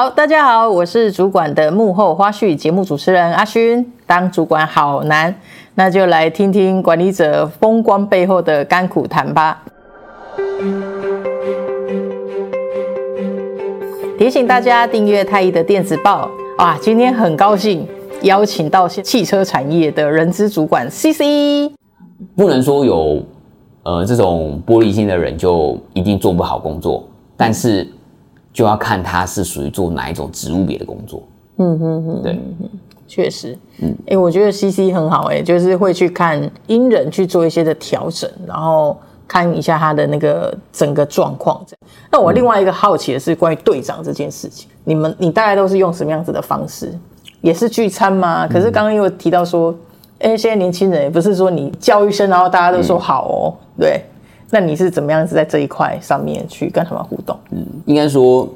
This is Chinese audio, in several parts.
好，大家好，我是主管的幕后花絮节目主持人阿勋。当主管好难，那就来听听管理者风光背后的甘苦谈吧。提醒大家订阅太毅的电子报。哇，今天很高兴邀请到汽车产业的人资主管 CC。不能说有呃这种玻璃心的人就一定做不好工作，但是。就要看他是属于做哪一种职务别的工作。嗯哼哼，对，确实。嗯，哎、欸，我觉得 CC 很好、欸，哎，就是会去看因人去做一些的调整，然后看一下他的那个整个状况。这样。那我另外一个好奇的是关于队长这件事情，嗯、你们你大概都是用什么样子的方式？也是聚餐吗？可是刚刚又提到说，哎、嗯欸，现在年轻人也不是说你叫一声，然后大家都说好哦，嗯、对。那你是怎么样子在这一块上面去跟他们互动？嗯，应该说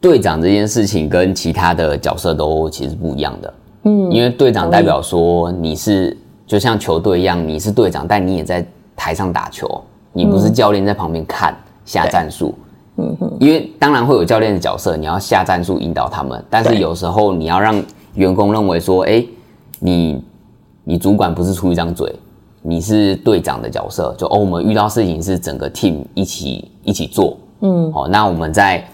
队长这件事情跟其他的角色都其实不一样的。嗯，因为队长代表说你是就像球队一样，你是队长，但你也在台上打球，你不是教练在旁边看下战术。嗯哼，因为当然会有教练的角色，你要下战术引导他们，但是有时候你要让员工认为说，哎，你你主管不是出一张嘴。你是队长的角色，就哦，我们遇到事情是整个 team 一起一起做，嗯，好，那我们在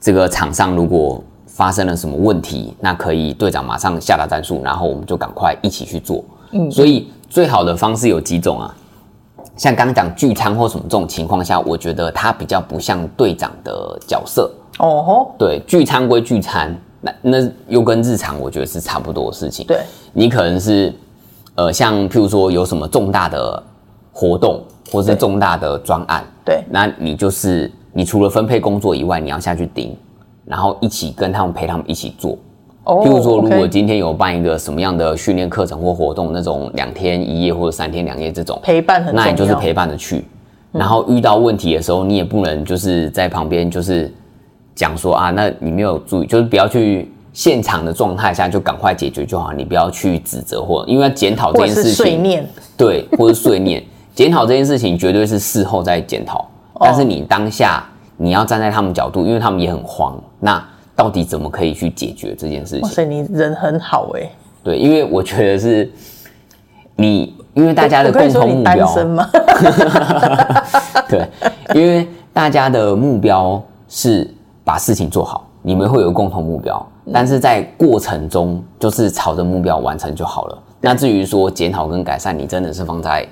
这个场上如果发生了什么问题，那可以队长马上下达战术，然后我们就赶快一起去做，嗯，所以最好的方式有几种啊，像刚刚讲聚餐或什么这种情况下，我觉得他比较不像队长的角色，哦吼，对，聚餐归聚餐，那那又跟日常我觉得是差不多的事情，对，你可能是。呃，像譬如说有什么重大的活动，或是重大的专案，对，那你就是你除了分配工作以外，你要下去盯，然后一起跟他们陪他们一起做。哦，譬如说，如果今天有办一个什么样的训练课程或活动，那种两天一夜或者三天两夜这种陪伴很，那你就是陪伴着去。然后遇到问题的时候，你也不能就是在旁边就是讲说啊，那你没有注意，就是不要去。现场的状态下就赶快解决就好，你不要去指责或因为要检讨这件事情，碎念，对，或是碎念。检讨这件事情绝对是事后再检讨，但是你当下你要站在他们角度，因为他们也很慌。那到底怎么可以去解决这件事情？哇塞，你人很好哎、欸。对，因为我觉得是你，因为大家的共同目标。单身吗？对，因为大家的目标是把事情做好，你们会有共同目标。但是在过程中，就是朝着目标完成就好了。那至于说检讨跟改善，你真的是放在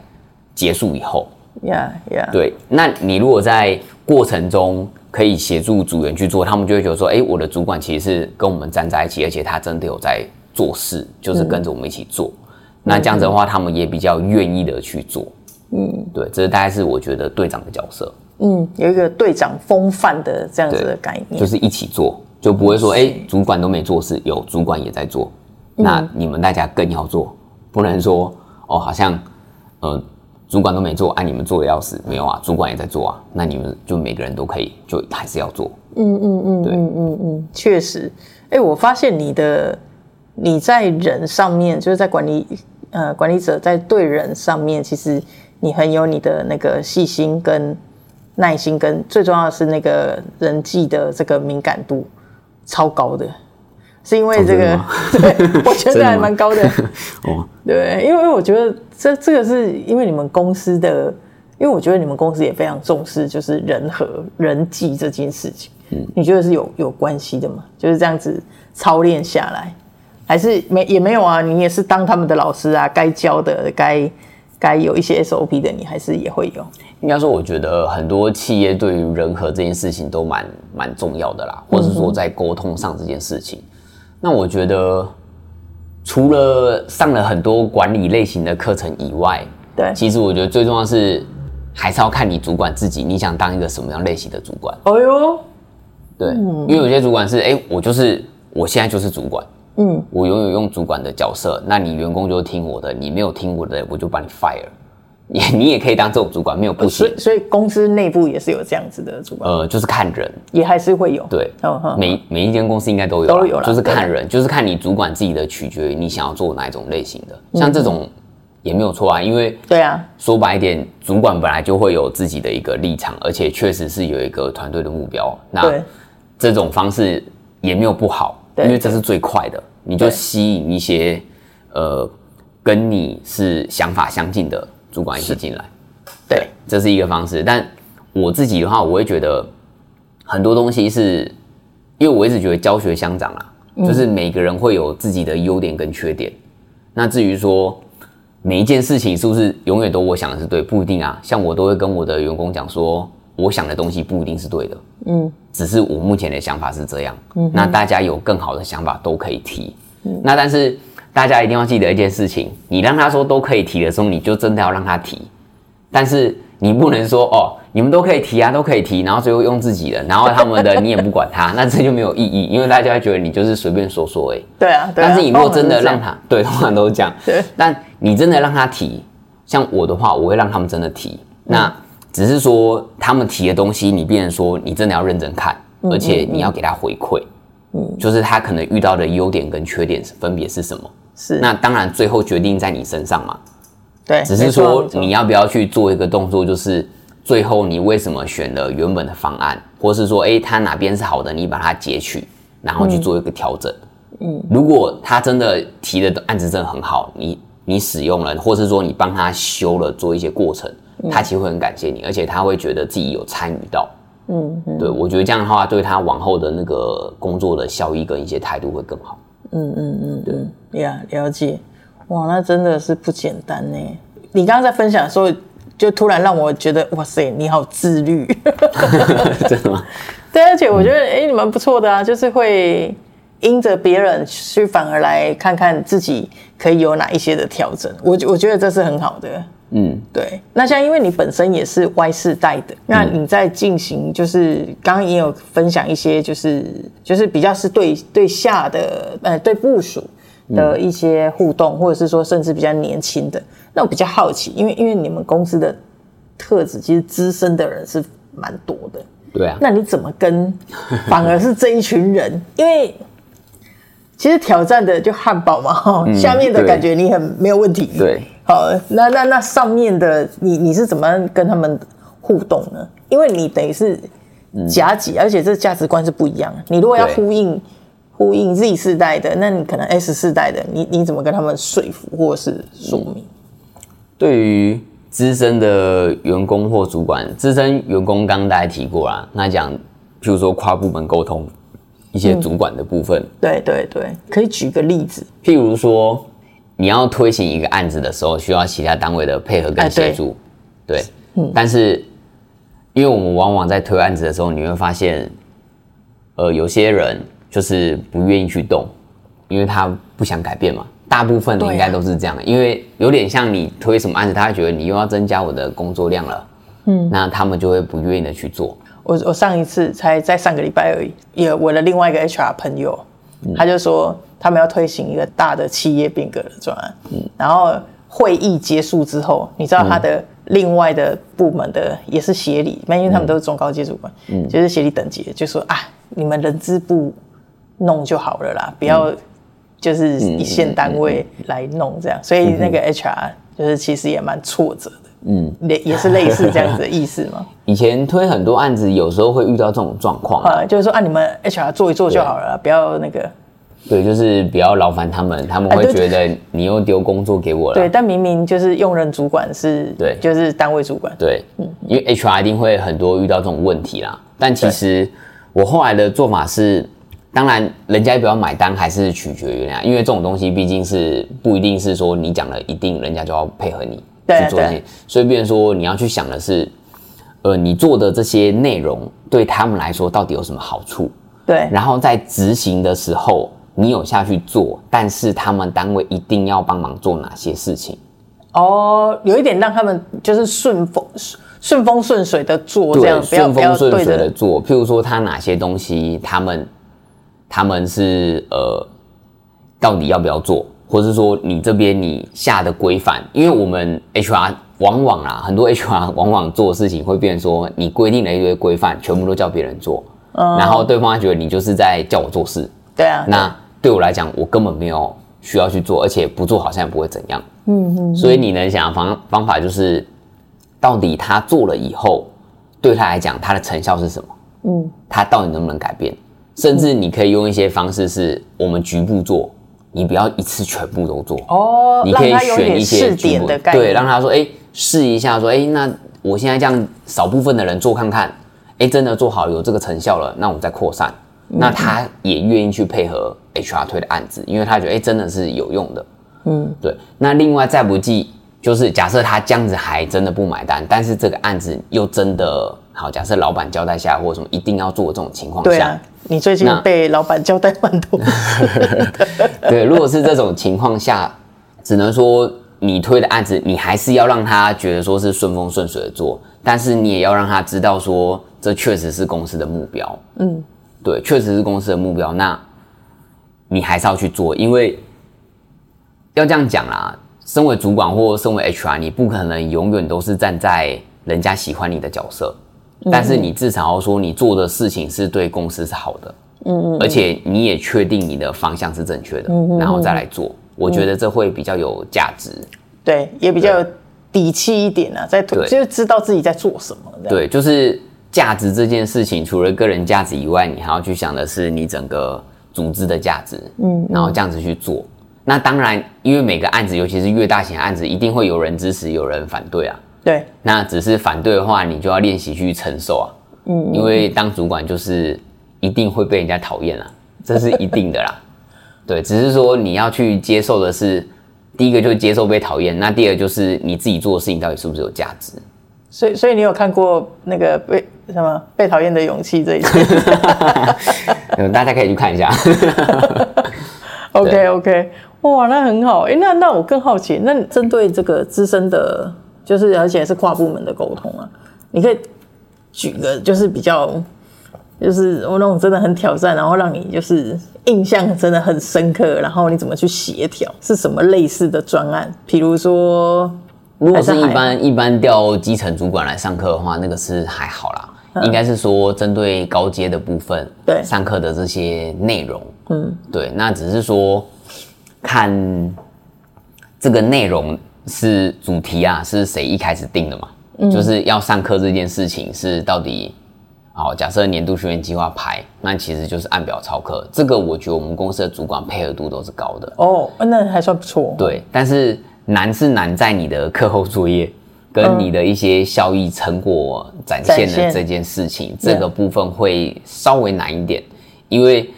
结束以后。Yeah, yeah. 对，那你如果在过程中可以协助组员去做，他们就会觉得说，哎，我的主管其实是跟我们站在一起，而且他真的有在做事，就是跟着我们一起做。嗯、那这样子的话，他们也比较愿意的去做。嗯，对，这是大概是我觉得队长的角色。嗯，有一个队长风范的这样子的概念，就是一起做。就不会说，哎、欸，主管都没做事，有主管也在做，那你们大家更要做，不能说哦，好像，呃，主管都没做，哎、啊，你们做的要死，没有啊，主管也在做啊，那你们就每个人都可以，就还是要做。嗯嗯嗯，对，嗯嗯嗯，确实，哎、欸，我发现你的你在人上面，就是在管理呃管理者在对人上面，其实你很有你的那个细心跟耐心，跟最重要的是那个人际的这个敏感度。超高的，是因为这个，对，我觉得还蛮高的。哦，对，因为我觉得这这个是因为你们公司的，因为我觉得你们公司也非常重视就是人和人际这件事情。嗯，你觉得是有有关系的吗？就是这样子操练下来，还是没也没有啊？你也是当他们的老师啊，该教的该。该有一些 SOP 的，你还是也会有。应该说，我觉得很多企业对于人和这件事情都蛮蛮重要的啦，或者是说在沟通上这件事情。嗯、那我觉得，除了上了很多管理类型的课程以外，对，其实我觉得最重要的是还是要看你主管自己，你想当一个什么样类型的主管。哎呦，对，嗯、因为有些主管是，哎、欸，我就是我现在就是主管，嗯，我永远用主管的角色，那你员工就听我的，你没有听我的，我就把你 fire。你 你也可以当这种主管，没有不行。所以所以公司内部也是有这样子的主管。呃，就是看人，也还是会有。对，哦哦、每每一间公司应该都有，都有了，就是看人，就是看你主管自己的取决于你想要做哪一种类型的。像这种也没有错啊，因为对啊，说白一点，主管本来就会有自己的一个立场，而且确实是有一个团队的目标。那这种方式也没有不好，因为这是最快的，你就吸引一些呃跟你是想法相近的主管一起进来。对，这是一个方式。但我自己的话，我会觉得很多东西是，因为我一直觉得教学相长啊，就是每个人会有自己的优点跟缺点。那至于说每一件事情是不是永远都我想的是对，不一定啊。像我都会跟我的员工讲说，我想的东西不一定是对的，嗯，只是我目前的想法是这样。嗯，那大家有更好的想法都可以提。嗯，那但是大家一定要记得一件事情，你让他说都可以提的时候，你就真的要让他提。但是你不能说哦，你们都可以提啊，都可以提，然后最后用自己的，然后他们的你也不管他，那这就没有意义，因为大家会觉得你就是随便说说哎。对啊，对啊。但是你如果真的让他，对，通常都是这样。对。但你真的让他提，像我的话，我会让他们真的提。那只是说他们提的东西，你变成说你真的要认真看，而且你要给他回馈。嗯。就是他可能遇到的优点跟缺点分别是什么？是。那当然，最后决定在你身上嘛。对，只是说你要不要去做一个动作，就是最后你为什么选了原本的方案，或是说，哎，他哪边是好的，你把它截取，然后去做一个调整。嗯，如果他真的提的案子真的很好，你你使用了，或是说你帮他修了，做一些过程，他其实会很感谢你，而且他会觉得自己有参与到。嗯，对，我觉得这样的话，对他往后的那个工作的效益跟一些态度会更好。嗯嗯嗯，对呀，了解。哇，那真的是不简单呢！你刚刚在分享的时候，就突然让我觉得，哇塞，你好自律，真的吗？对，而且我觉得，哎、嗯，你蛮不错的啊，就是会因着别人去，反而来看看自己可以有哪一些的调整。我我觉得这是很好的。嗯，对。那像因为你本身也是 Y 世代的，那你在进行，就是刚刚也有分享一些，就是就是比较是对对下的，呃，对部署。的一些互动，或者是说甚至比较年轻的，那我比较好奇，因为因为你们公司的特质，其实资深的人是蛮多的。对啊。那你怎么跟 反而是这一群人？因为其实挑战的就汉堡嘛，哈、嗯，下面的感觉你很没有问题。对。好，那那那上面的你你是怎么跟他们互动呢？因为你等于是夹挤，嗯、而且这价值观是不一样。你如果要呼应。呼应 Z 世代的，那你可能 S 世代的，你你怎么跟他们说服或者是说明？对于资深的员工或主管，资深员工刚刚大家提过啦，那讲，譬如说跨部门沟通一些主管的部分，嗯、对对对，可以举个例子，譬如说你要推行一个案子的时候，需要其他单位的配合跟协助，哎、对，对嗯、但是因为我们往往在推案子的时候，你会发现，呃，有些人。就是不愿意去动，因为他不想改变嘛。大部分应该都是这样因为有点像你推什么案子，他会觉得你又要增加我的工作量了，嗯，那他们就会不愿意的去做。我我上一次才在上个礼拜而已，也我的另外一个 HR 朋友，嗯、他就说他们要推行一个大的企业变革的专案，嗯，然后会议结束之后，你知道他的另外的部门的也是协理，因为他们都是中高阶主管，嗯，就是协理等级，就说啊，你们人资部。弄就好了啦，不要就是一线单位来弄这样，所以那个 HR 就是其实也蛮挫折的，嗯，也也是类似这样子的意思吗？以前推很多案子，有时候会遇到这种状况，啊，就是说啊，你们 HR 做一做就好了，不要那个，对，就是不要劳烦他们，他们会觉得你又丢工作给我了，对，但明明就是用人主管是，对，就是单位主管，对，嗯，因为 HR 一定会很多遇到这种问题啦，但其实我后来的做法是。当然，人家要不要买单还是取决于人家，因为这种东西毕竟是不一定是说你讲了一定人家就要配合你去做。所以，变成说你要去想的是，呃，你做的这些内容对他们来说到底有什么好处？对。然后在执行的时候，你有下去做，但是他们单位一定要帮忙做哪些事情？哦，有一点让他们就是顺风顺风顺水的做，这样顺风顺水的做。譬如说，他哪些东西他们。他们是呃，到底要不要做，或是说你这边你下的规范，因为我们 HR 往往啊，很多 HR 往往做的事情会变成说，你规定了一堆规范，全部都叫别人做，嗯，然后对方觉得你就是在叫我做事，对啊，那对我来讲，我根本没有需要去做，而且不做好像也不会怎样，嗯嗯，所以你能想的方方法就是，到底他做了以后，对他来讲，他的成效是什么？嗯，他到底能不能改变？甚至你可以用一些方式，是我们局部做，你不要一次全部都做哦。你可以选一些试点的概念，对，让他说，哎，试一下，说，哎，那我现在这样少部分的人做看看，哎，真的做好有这个成效了，那我们再扩散。嗯、那他也愿意去配合 HR 推的案子，因为他觉得，哎，真的是有用的。嗯，对。那另外再不济，就是假设他这样子还真的不买单，但是这个案子又真的好，假设老板交代下或者什么一定要做的这种情况下。对啊你最近被老板交代蛮多。对，如果是这种情况下，只能说你推的案子，你还是要让他觉得说是顺风顺水的做，但是你也要让他知道说这确实是公司的目标。嗯，对，确实是公司的目标，那你还是要去做，因为要这样讲啦，身为主管或身为 HR，你不可能永远都是站在人家喜欢你的角色。但是你至少要说你做的事情是对公司是好的，嗯嗯，而且你也确定你的方向是正确的，嗯，然后再来做，我觉得这会比较有价值，对，也比较有底气一点啊，在对，就是知道自己在做什么，对，就是价值这件事情，除了个人价值以外，你还要去想的是你整个组织的价值，嗯，然后这样子去做，那当然，因为每个案子，尤其是越大型的案子，一定会有人支持，有人反对啊。对，那只是反对的话，你就要练习去承受啊。嗯，因为当主管就是一定会被人家讨厌啊，这是一定的啦。对，只是说你要去接受的是，第一个就是接受被讨厌，那第二个就是你自己做的事情到底是不是有价值。所以，所以你有看过那个被什么被讨厌的勇气这一集？嗯，大家可以去看一下。OK OK，哇，那很好。哎、欸，那那我更好奇，那针对这个资深的。就是，而且是跨部门的沟通啊。你可以举个，就是比较，就是我那种真的很挑战，然后让你就是印象真的很深刻，然后你怎么去协调？是什么类似的专案？比如说，如果是一般一般调基层主管来上课的话，那个是还好啦。嗯、应该是说针对高阶的部分，对上课的这些内容，嗯，对，那只是说看这个内容。是主题啊，是谁一开始定的嘛？嗯，就是要上课这件事情是到底，好，假设年度训练计划排，那其实就是按表操课。这个我觉得我们公司的主管配合度都是高的哦，那还算不错。对，但是难是难在你的课后作业跟你的一些效益成果展现的这件事情，这个部分会稍微难一点，因为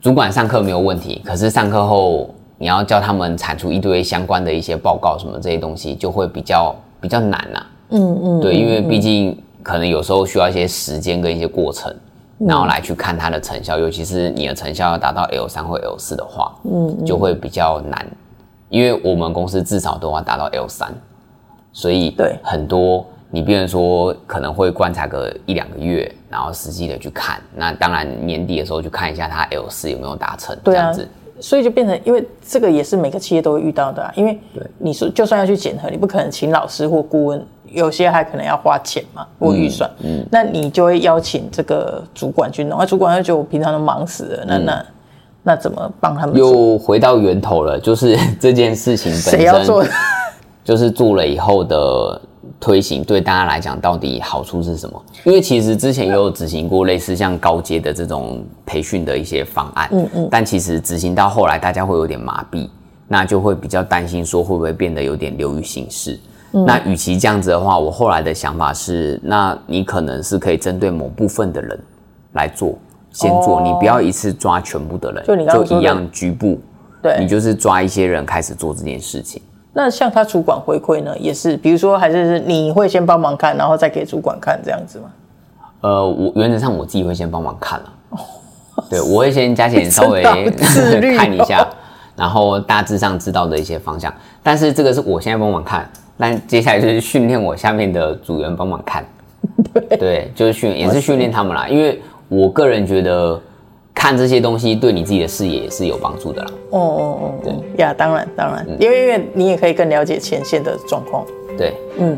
主管上课没有问题，可是上课后。你要叫他们产出一堆相关的一些报告什么这些东西，就会比较比较难呐、啊。嗯嗯，对，因为毕竟可能有时候需要一些时间跟一些过程，嗯、然后来去看它的成效。尤其是你的成效要达到 L 三或 L 四的话，嗯，就会比较难。因为我们公司至少都要达到 L 三，所以对很多你比如说可能会观察个一两个月，然后实际的去看。那当然年底的时候去看一下它 L 四有没有达成，这样子。所以就变成，因为这个也是每个企业都会遇到的啊。因为你说就算要去检核，你不可能请老师或顾问，有些还可能要花钱嘛，或预算。嗯，嗯，那你就会邀请这个主管去弄，那主管就觉得我平常都忙死了，那、嗯、那那怎么帮他们？又回到源头了，就是 这件事情本身，谁要做？就是做了以后的。推行对大家来讲到底好处是什么？因为其实之前也有执行过类似像高阶的这种培训的一些方案，嗯嗯，但其实执行到后来大家会有点麻痹，那就会比较担心说会不会变得有点流于形式。嗯、那与其这样子的话，我后来的想法是，那你可能是可以针对某部分的人来做，先做，哦、你不要一次抓全部的人，就就一样局部，对，你就是抓一些人开始做这件事情。那像他主管回馈呢，也是，比如说还是你会先帮忙看，然后再给主管看这样子吗？呃，我原则上我自己会先帮忙看了，哦、对，我会先加减稍微 看一下，然后大致上知道的一些方向。但是这个是我现在帮忙看，但接下来就是训练我下面的组员帮忙看，对，对，就是训也是训练他们啦，因为我个人觉得看这些东西对你自己的视野也是有帮助的啦。哦哦哦，对呀，当然当然，因为因为你也可以更了解前线的状况。对，嗯。